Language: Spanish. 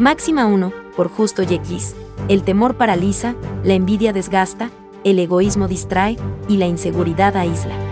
Máxima 1, por Justo Yekis. El temor paraliza, la envidia desgasta, el egoísmo distrae y la inseguridad aísla.